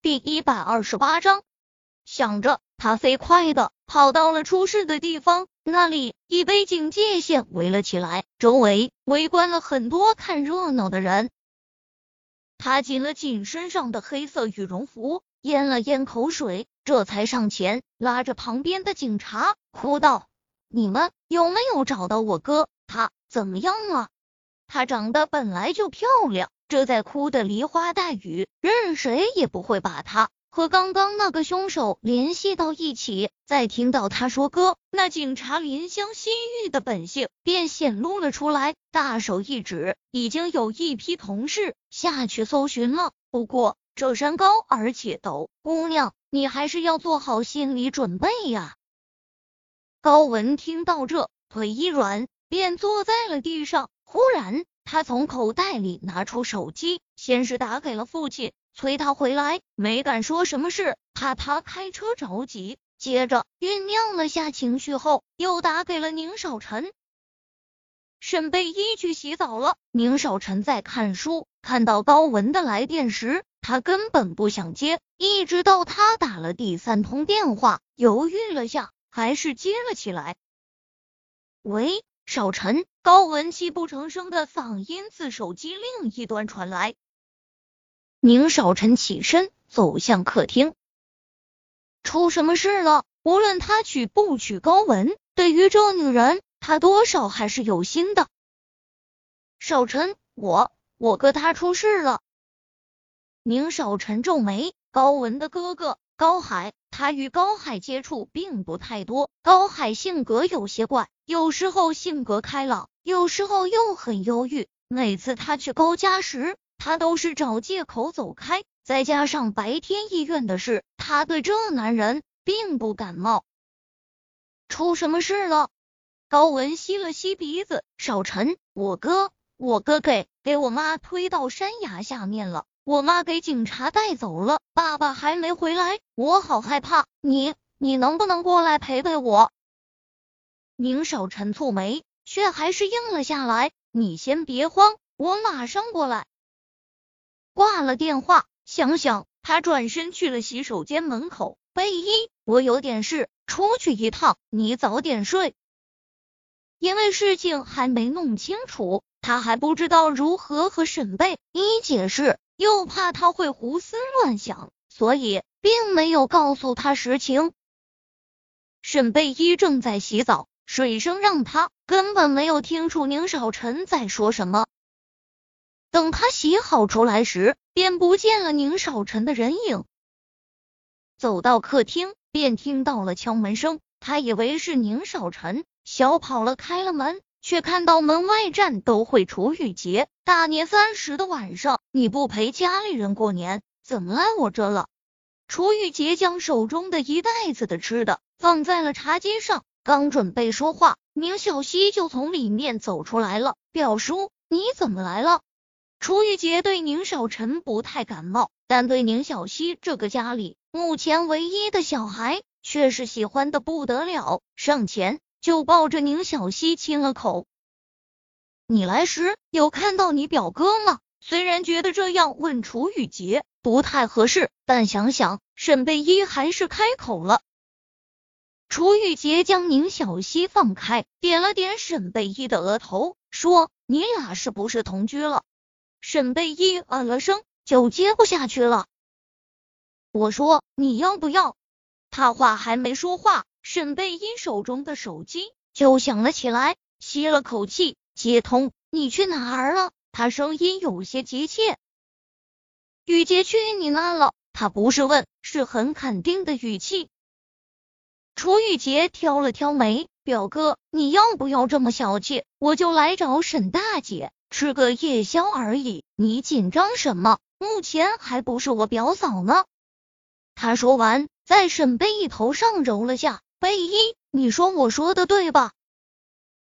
第一百二十八章，想着，他飞快的跑到了出事的地方，那里已被警戒线围了起来，周围围观了很多看热闹的人。他紧了紧身上的黑色羽绒服，咽了咽口水，这才上前拉着旁边的警察，哭道：“你们有没有找到我哥？他怎么样了？他长得本来就漂亮。”这在哭的梨花带雨，任谁也不会把他和刚刚那个凶手联系到一起。再听到他说哥，那警察怜香惜玉的本性便显露了出来，大手一指，已经有一批同事下去搜寻了。不过这山高而且陡，姑娘，你还是要做好心理准备呀。高文听到这，腿一软，便坐在了地上。忽然。他从口袋里拿出手机，先是打给了父亲，催他回来，没敢说什么事，怕他开车着急。接着酝酿了下情绪后，又打给了宁少臣。沈贝依去洗澡了，宁少臣在看书，看到高文的来电时，他根本不想接，一直到他打了第三通电话，犹豫了下，还是接了起来。喂。少晨，高文泣不成声的嗓音自手机另一端传来。宁少晨起身走向客厅，出什么事了？无论他娶不娶高文，对于这女人，他多少还是有心的。少晨，我我哥他出事了。宁少晨皱眉，高文的哥哥。高海，他与高海接触并不太多。高海性格有些怪，有时候性格开朗，有时候又很忧郁。每次他去高家时，他都是找借口走开。再加上白天医院的事，他对这男人并不感冒。出什么事了？高文吸了吸鼻子，少晨，我哥，我哥给给我妈推到山崖下面了。我妈给警察带走了，爸爸还没回来，我好害怕。你你能不能过来陪陪我？宁少臣蹙眉，却还是应了下来。你先别慌，我马上过来。挂了电话，想想他转身去了洗手间门口。贝依，我有点事，出去一趟，你早点睡。因为事情还没弄清楚，他还不知道如何和沈贝依解释。又怕他会胡思乱想，所以并没有告诉他实情。沈贝依正在洗澡，水声让他根本没有听出宁少臣在说什么。等他洗好出来时，便不见了宁少臣的人影。走到客厅，便听到了敲门声，他以为是宁少臣，小跑了开了门。却看到门外站都会楚雨洁，大年三十的晚上，你不陪家里人过年，怎么来我这了？楚雨洁将手中的一袋子的吃的放在了茶几上，刚准备说话，宁小溪就从里面走出来了。表叔，你怎么来了？楚雨洁对宁少臣不太感冒，但对宁小溪这个家里目前唯一的小孩，却是喜欢的不得了，上前。就抱着宁小溪亲了口。你来时有看到你表哥吗？虽然觉得这样问楚雨洁不太合适，但想想沈贝依还是开口了。楚雨洁将宁小溪放开，点了点沈贝依的额头，说：“你俩是不是同居了？”沈贝依嗯了声，就接不下去了。我说：“你要不要？”他话还没说话。沈贝因手中的手机就响了起来，吸了口气，接通。你去哪儿了？他声音有些急切。雨洁去你那了。他不是问，是很肯定的语气。楚雨洁挑了挑眉，表哥，你要不要这么小气？我就来找沈大姐吃个夜宵而已，你紧张什么？目前还不是我表嫂呢。他说完，在沈贝一头上揉了下。贝一，你说我说的对吧？